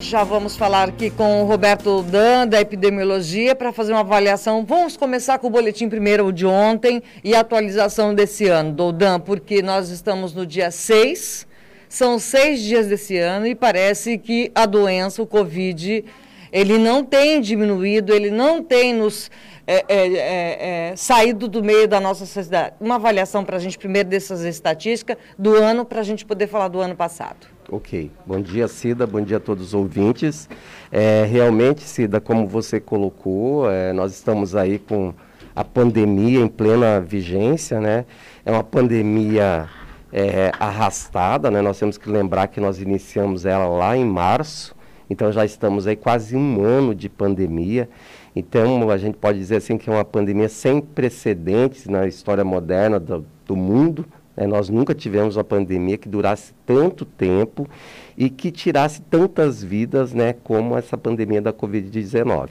Já vamos falar aqui com o Roberto Dan, da epidemiologia, para fazer uma avaliação. Vamos começar com o boletim primeiro, de ontem, e a atualização desse ano, do Dan, porque nós estamos no dia 6, são seis dias desse ano, e parece que a doença, o Covid, ele não tem diminuído, ele não tem nos é, é, é, é saído do meio da nossa sociedade. Uma avaliação para a gente, primeiro, dessas estatísticas do ano, para a gente poder falar do ano passado. Ok. Bom dia, Cida. Bom dia a todos os ouvintes. É, realmente, Cida, como você colocou, é, nós estamos aí com a pandemia em plena vigência, né? É uma pandemia é, arrastada, né? Nós temos que lembrar que nós iniciamos ela lá em março, então já estamos aí quase um ano de pandemia. Então, a gente pode dizer assim que é uma pandemia sem precedentes na história moderna do, do mundo, né? Nós nunca tivemos uma pandemia que durasse tanto tempo e que tirasse tantas vidas né, como essa pandemia da Covid-19.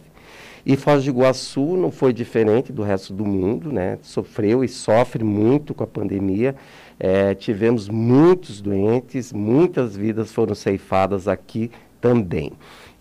E Foz do Iguaçu não foi diferente do resto do mundo, né? sofreu e sofre muito com a pandemia. É, tivemos muitos doentes, muitas vidas foram ceifadas aqui também.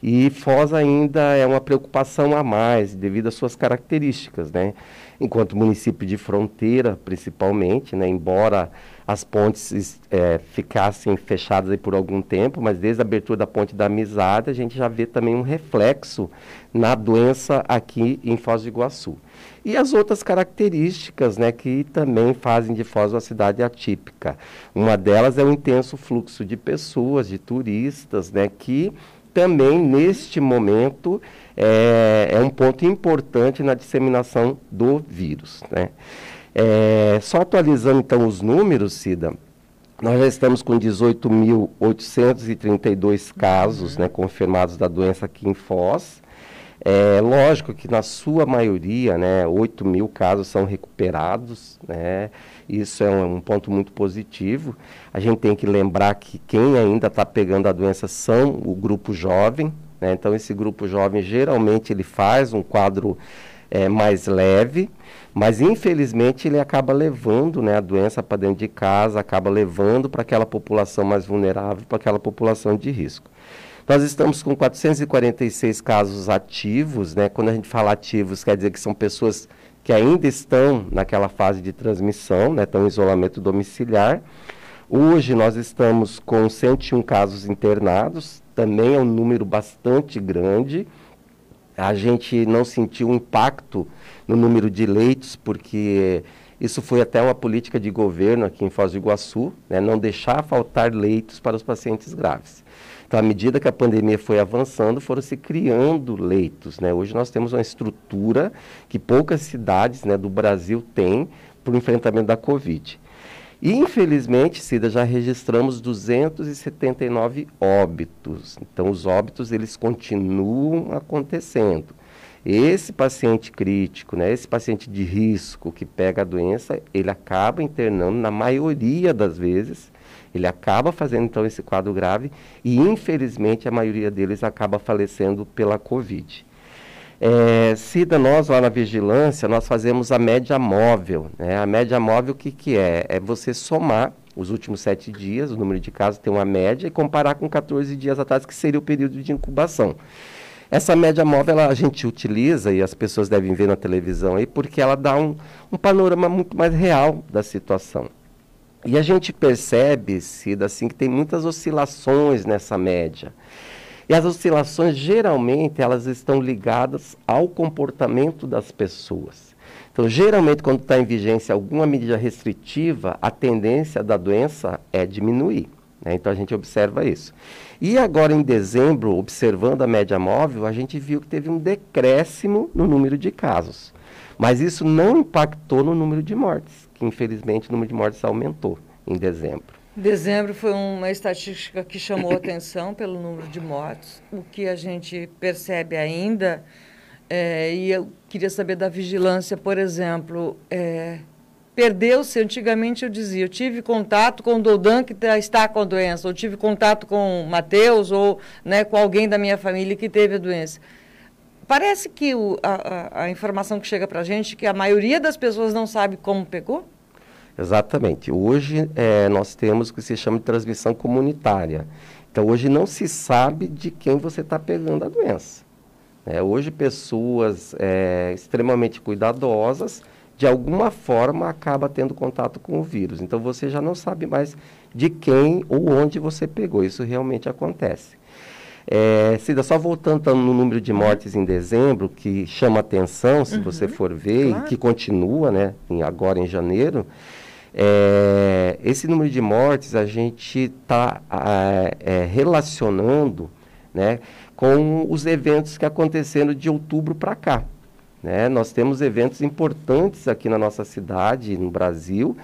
E Foz ainda é uma preocupação a mais, devido às suas características, né? Enquanto município de fronteira, principalmente, né? Embora as pontes é, ficassem fechadas por algum tempo, mas desde a abertura da ponte da Amizade, a gente já vê também um reflexo na doença aqui em Foz do Iguaçu. E as outras características, né, que também fazem de Foz uma cidade atípica. Uma delas é o intenso fluxo de pessoas, de turistas, né, que também, neste momento, é, é um ponto importante na disseminação do vírus. Né? É, só atualizando, então, os números, Cida, nós já estamos com 18.832 casos uhum. né, confirmados da doença aqui em Foz. É lógico que na sua maioria, né, 8 mil casos são recuperados, né, isso é um, um, ponto muito positivo. A gente tem que lembrar que quem ainda está pegando a doença são o grupo jovem, né, então esse grupo jovem geralmente ele faz um quadro é, mais leve, mas infelizmente ele acaba levando né, a doença para dentro de casa, acaba levando para aquela população mais vulnerável, para aquela população de risco. Nós estamos com 446 casos ativos, né? Quando a gente fala ativos, quer dizer que são pessoas que ainda estão naquela fase de transmissão, né? Estão em isolamento domiciliar. Hoje nós estamos com 101 casos internados, também é um número bastante grande. A gente não sentiu impacto no número de leitos, porque isso foi até uma política de governo aqui em Foz do Iguaçu, né? não deixar faltar leitos para os pacientes graves. Então, à medida que a pandemia foi avançando, foram se criando leitos. Né? Hoje nós temos uma estrutura que poucas cidades né, do Brasil têm para o enfrentamento da Covid. E, infelizmente, Cida, já registramos 279 óbitos. Então, os óbitos, eles continuam acontecendo. Esse paciente crítico, né, esse paciente de risco que pega a doença, ele acaba internando, na maioria das vezes, ele acaba fazendo então esse quadro grave e, infelizmente, a maioria deles acaba falecendo pela Covid. É, Cida, nós lá na vigilância, nós fazemos a média móvel. Né? A média móvel, o que, que é? É você somar os últimos sete dias, o número de casos tem uma média, e comparar com 14 dias atrás, que seria o período de incubação. Essa média móvel ela, a gente utiliza, e as pessoas devem ver na televisão aí, porque ela dá um, um panorama muito mais real da situação. E a gente percebe, Cida, assim, que tem muitas oscilações nessa média. E as oscilações, geralmente, elas estão ligadas ao comportamento das pessoas. Então, geralmente, quando está em vigência alguma medida restritiva, a tendência da doença é diminuir. Né? Então, a gente observa isso. E agora, em dezembro, observando a média móvel, a gente viu que teve um decréscimo no número de casos. Mas isso não impactou no número de mortes que infelizmente o número de mortes aumentou em dezembro. Dezembro foi uma estatística que chamou atenção pelo número de mortes. O que a gente percebe ainda, é, e eu queria saber da vigilância, por exemplo, é, perdeu-se, antigamente eu dizia, eu tive contato com o Doudan que tá, está com a doença, ou tive contato com o Matheus, ou né, com alguém da minha família que teve a doença. Parece que o, a, a, informação que chega para a gente que a maioria das pessoas não sabe como pegou? Exatamente. Hoje é, nós temos o que se chama de transmissão comunitária. Então, hoje não se sabe de quem você está pegando a doença. É, hoje, pessoas é, extremamente cuidadosas, de alguma forma, acaba tendo contato com o vírus. Então, você já não sabe mais de quem ou onde você pegou. Isso realmente acontece. É, Cida, só voltando no número de mortes em dezembro, que chama atenção, se uhum, você for ver, claro. e que continua, né, em, agora em janeiro, é, esse número de mortes a gente está é, relacionando né, com os eventos que aconteceram de outubro para cá. Né? Nós temos eventos importantes aqui na nossa cidade, no Brasil,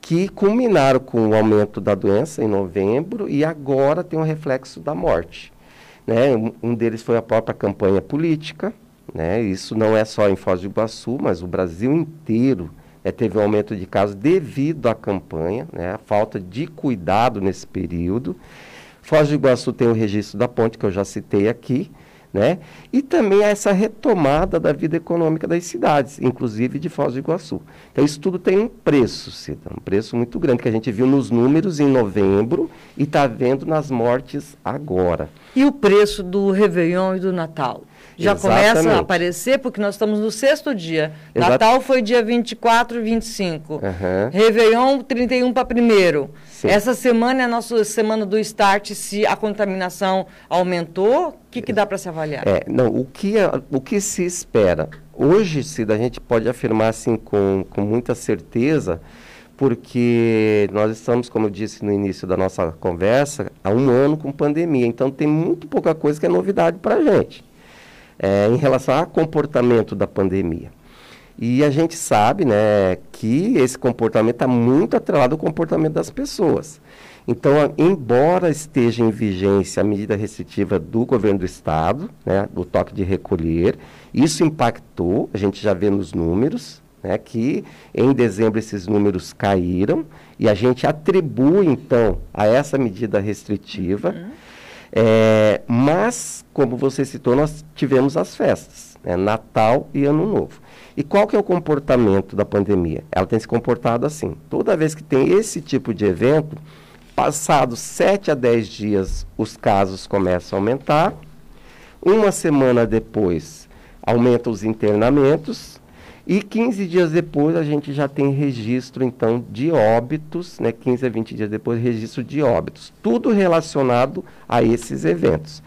que culminaram com o aumento da doença em novembro e agora tem um reflexo da morte. Né? Um, um deles foi a própria campanha política. Né? Isso não é só em Foz do Iguaçu, mas o Brasil inteiro né, teve um aumento de casos devido à campanha, né? a falta de cuidado nesse período. Foz do Iguaçu tem o registro da ponte, que eu já citei aqui, né? E também essa retomada da vida econômica das cidades, inclusive de Foz do Iguaçu. Então, isso tudo tem um preço, Cida, um preço muito grande, que a gente viu nos números em novembro e está vendo nas mortes agora. E o preço do Réveillon e do Natal? Já Exatamente. começa a aparecer, porque nós estamos no sexto dia. Exato. Natal foi dia 24 e 25. Uhum. Réveillon, 31 para primeiro. Essa semana é a nossa semana do start, se a contaminação aumentou, o que, que dá para se avaliar? É, não, o que, é, o que se espera? Hoje, Cida, a gente pode afirmar assim com, com muita certeza, porque nós estamos, como eu disse no início da nossa conversa, há um ano com pandemia, então tem muito pouca coisa que é novidade para a gente é, em relação ao comportamento da pandemia. E a gente sabe né, que esse comportamento está muito atrelado ao comportamento das pessoas. Então, embora esteja em vigência a medida restritiva do governo do estado, né, do toque de recolher, isso impactou, a gente já vê nos números, né, que em dezembro esses números caíram, e a gente atribui, então, a essa medida restritiva. Uhum é, mas, como você citou, nós tivemos as festas, né, Natal e Ano Novo. E qual que é o comportamento da pandemia? Ela tem se comportado assim. Toda vez que tem esse tipo de evento, passados 7 a 10 dias, os casos começam a aumentar. Uma semana depois, aumentam os internamentos. E 15 dias depois a gente já tem registro, então, de óbitos, né? 15 a 20 dias depois, registro de óbitos. Tudo relacionado a esses eventos.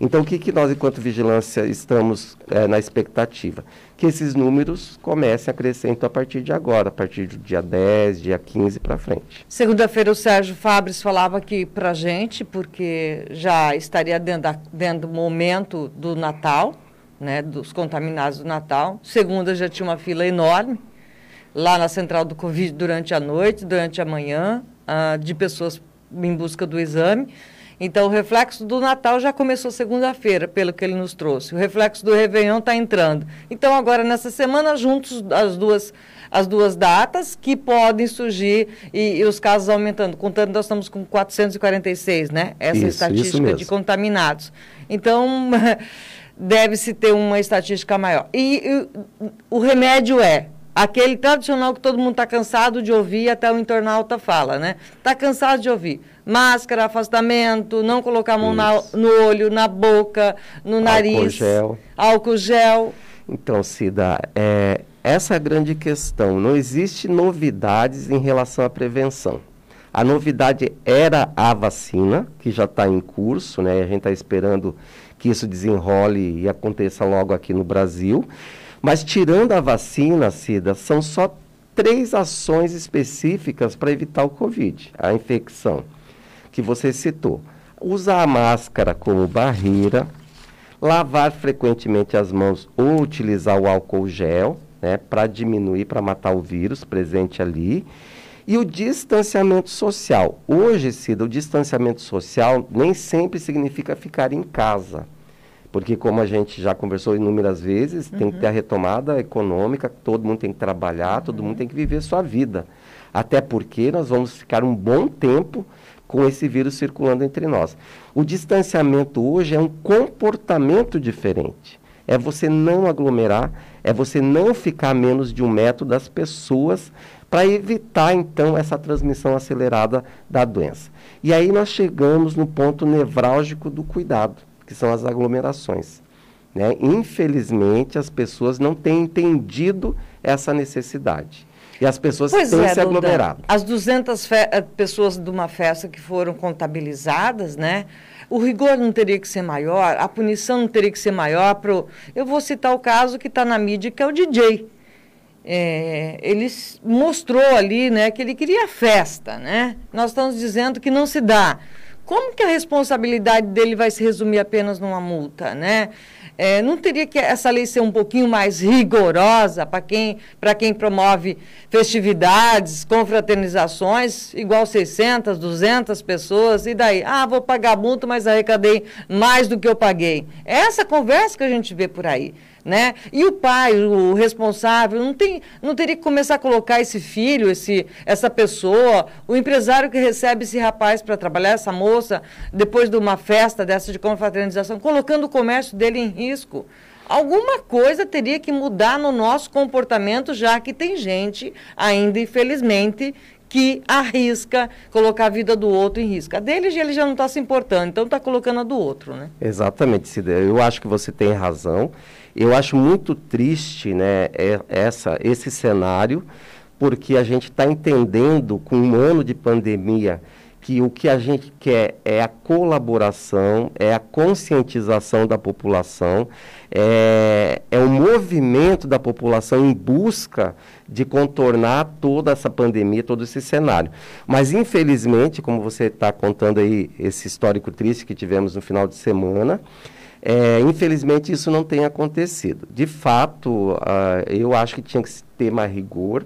Então, o que, que nós, enquanto vigilância, estamos é, na expectativa? Que esses números comecem a crescer então, a partir de agora, a partir do dia 10, dia 15 para frente. Segunda-feira, o Sérgio Fabres falava aqui para gente, porque já estaria dentro, da, dentro do momento do Natal, né, dos contaminados do Natal. Segunda já tinha uma fila enorme lá na central do Covid durante a noite, durante a manhã, uh, de pessoas em busca do exame. Então, o reflexo do Natal já começou segunda-feira, pelo que ele nos trouxe. O reflexo do Réveillon está entrando. Então, agora, nessa semana, juntos as duas, as duas datas que podem surgir e, e os casos aumentando. Contando, nós estamos com 446, né? Essa isso, estatística isso de contaminados. Então. deve-se ter uma estatística maior. E, e, o remédio é aquele tradicional que todo mundo está cansado de ouvir, até o internauta fala, né? Está cansado de ouvir. Máscara, afastamento, não colocar a mão na, no olho, na boca, no nariz. Álcool gel. Álcool gel. Então, Cida, é, essa é a grande questão. Não existe novidades em relação à prevenção. A novidade era a vacina, que já está em curso, né? A gente está esperando que isso desenrole e aconteça logo aqui no Brasil. Mas tirando a vacina, Cida, são só três ações específicas para evitar o Covid, a infecção, que você citou. Usar a máscara como barreira, lavar frequentemente as mãos ou utilizar o álcool gel, né, para diminuir, para matar o vírus presente ali. E o distanciamento social. Hoje, Cida, o distanciamento social nem sempre significa ficar em casa. Porque, como a gente já conversou inúmeras vezes, uhum. tem que ter a uhum. retomada econômica, todo mundo tem que trabalhar, todo mundo uhum. tem que viver sua vida. Até porque nós vamos ficar um bom tempo com esse vírus circulando entre nós. O distanciamento hoje é um comportamento diferente. É você não aglomerar, é você não ficar a menos de um metro das pessoas para evitar então essa transmissão acelerada da doença. E aí nós chegamos no ponto nevrálgico do cuidado, que são as aglomerações. Né? Infelizmente, as pessoas não têm entendido essa necessidade. E as pessoas pois têm é, se aglomerado. As 200 eh, pessoas de uma festa que foram contabilizadas, né? O rigor não teria que ser maior, a punição não teria que ser maior. Pro... Eu vou citar o caso que está na mídia, que é o DJ. É, ele mostrou ali né, que ele queria festa. Né? Nós estamos dizendo que não se dá. Como que a responsabilidade dele vai se resumir apenas numa multa, né? É, não teria que essa lei ser um pouquinho mais rigorosa para quem, quem promove festividades, confraternizações, igual 600, 200 pessoas, e daí? Ah, vou pagar multa, mas arrecadei mais do que eu paguei. É essa conversa que a gente vê por aí né? E o pai, o responsável, não, tem, não teria que começar a colocar esse filho, esse, essa pessoa, o empresário que recebe esse rapaz para trabalhar, essa moça, depois de uma festa dessa de confraternização, colocando o comércio dele em risco. Alguma coisa teria que mudar no nosso comportamento, já que tem gente, ainda infelizmente, que arrisca colocar a vida do outro em risco. A dele ele já não está se importando, então está colocando a do outro, né? Exatamente, Cida. Eu acho que você tem razão. Eu acho muito triste né, é, essa, esse cenário, porque a gente está entendendo, com um ano de pandemia, que o que a gente quer é a colaboração, é a conscientização da população, é, é o movimento da população em busca de contornar toda essa pandemia, todo esse cenário. Mas, infelizmente, como você está contando aí esse histórico triste que tivemos no final de semana, é, infelizmente, isso não tem acontecido. De fato, uh, eu acho que tinha que ter mais rigor,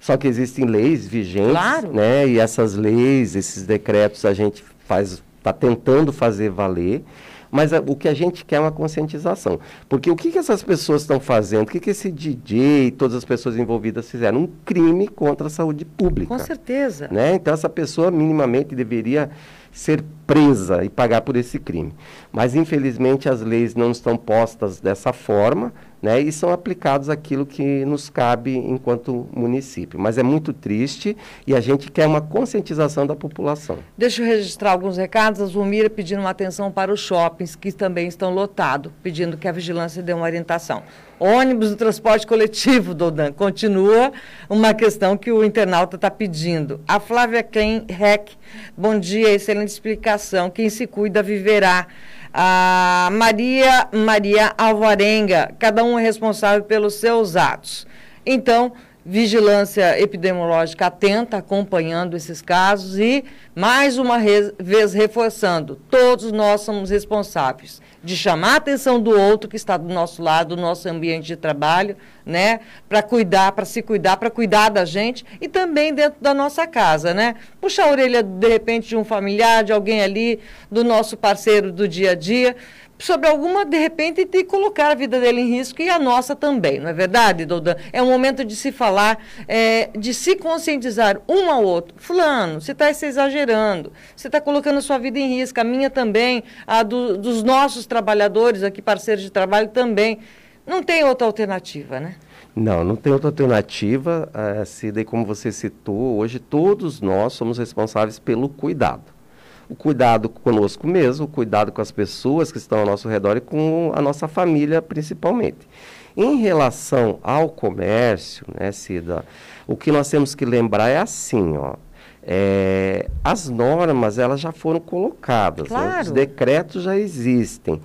só que existem leis vigentes, claro. né? E essas leis, esses decretos, a gente faz, está tentando fazer valer. Mas a, o que a gente quer é uma conscientização. Porque o que, que essas pessoas estão fazendo? O que, que esse DJ e todas as pessoas envolvidas fizeram? Um crime contra a saúde pública. Com certeza. Né? Então, essa pessoa minimamente deveria ser presa e pagar por esse crime. Mas, infelizmente, as leis não estão postas dessa forma né, e são aplicados aquilo que nos cabe enquanto município. Mas é muito triste e a gente quer uma conscientização da população. Deixa eu registrar alguns recados. A Zulmira pedindo uma atenção para os shoppings, que também estão lotados, pedindo que a vigilância dê uma orientação. Ônibus do transporte coletivo, Dodan, continua uma questão que o internauta está pedindo. A Flávia Klein Heck, bom dia, excelente explicação. Quem se cuida viverá. A Maria Maria Alvarenga, cada um é responsável pelos seus atos. Então, vigilância epidemiológica atenta, acompanhando esses casos e, mais uma vez, reforçando: todos nós somos responsáveis de chamar a atenção do outro que está do nosso lado, do nosso ambiente de trabalho, né? Para cuidar, para se cuidar, para cuidar da gente e também dentro da nossa casa, né? Puxar a orelha, de repente, de um familiar, de alguém ali, do nosso parceiro do dia a dia sobre alguma, de repente, de colocar a vida dele em risco e a nossa também, não é verdade, Doudan? É um momento de se falar, é, de se conscientizar um ao outro. Fulano, você está exagerando, você está colocando a sua vida em risco, a minha também, a do, dos nossos trabalhadores aqui, parceiros de trabalho também. Não tem outra alternativa, né? Não, não tem outra alternativa, uh, Cida, e como você citou, hoje todos nós somos responsáveis pelo cuidado o cuidado conosco mesmo, o cuidado com as pessoas que estão ao nosso redor e com a nossa família principalmente. Em relação ao comércio, né, Cida, o que nós temos que lembrar é assim, ó. É, as normas elas já foram colocadas, claro. né? os decretos já existem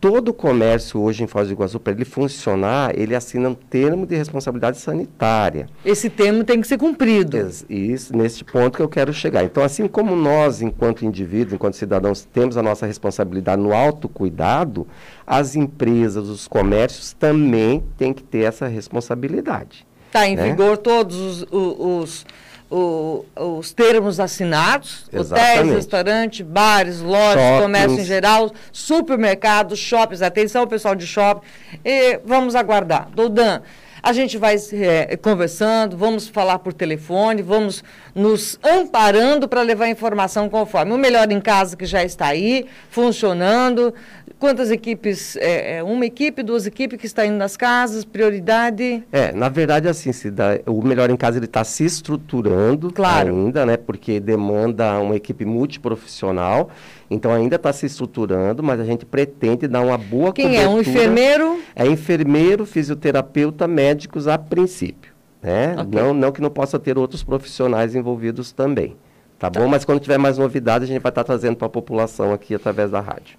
todo o comércio hoje em Foz do Iguaçu, para ele funcionar, ele assina um termo de responsabilidade sanitária. Esse termo tem que ser cumprido. Isso, nesse ponto que eu quero chegar. Então, assim como nós, enquanto indivíduos, enquanto cidadãos, temos a nossa responsabilidade no autocuidado, as empresas, os comércios também têm que ter essa responsabilidade. Está em né? vigor todos os, os o, os termos assinados, Exatamente. hotéis, restaurantes, bares, lojas, Shoppings. comércio em geral, supermercados, shoppings, atenção pessoal de shopping, e vamos aguardar. Doudan, a gente vai é, conversando, vamos falar por telefone, vamos nos amparando para levar informação conforme. O Melhor em Casa, que já está aí, funcionando, quantas equipes? É, é, uma equipe, duas equipes que está indo nas casas, prioridade? É, na verdade, assim, se dá, o Melhor em Casa ele está se estruturando claro. ainda, né? Porque demanda uma equipe multiprofissional. Então ainda está se estruturando, mas a gente pretende dar uma boa Quem cobertura. é? Um enfermeiro? É enfermeiro, fisioterapeuta, médicos a princípio. Né? Okay. Não, não que não possa ter outros profissionais envolvidos também. Tá, tá. bom? Mas quando tiver mais novidades, a gente vai estar tá trazendo para a população aqui através da rádio.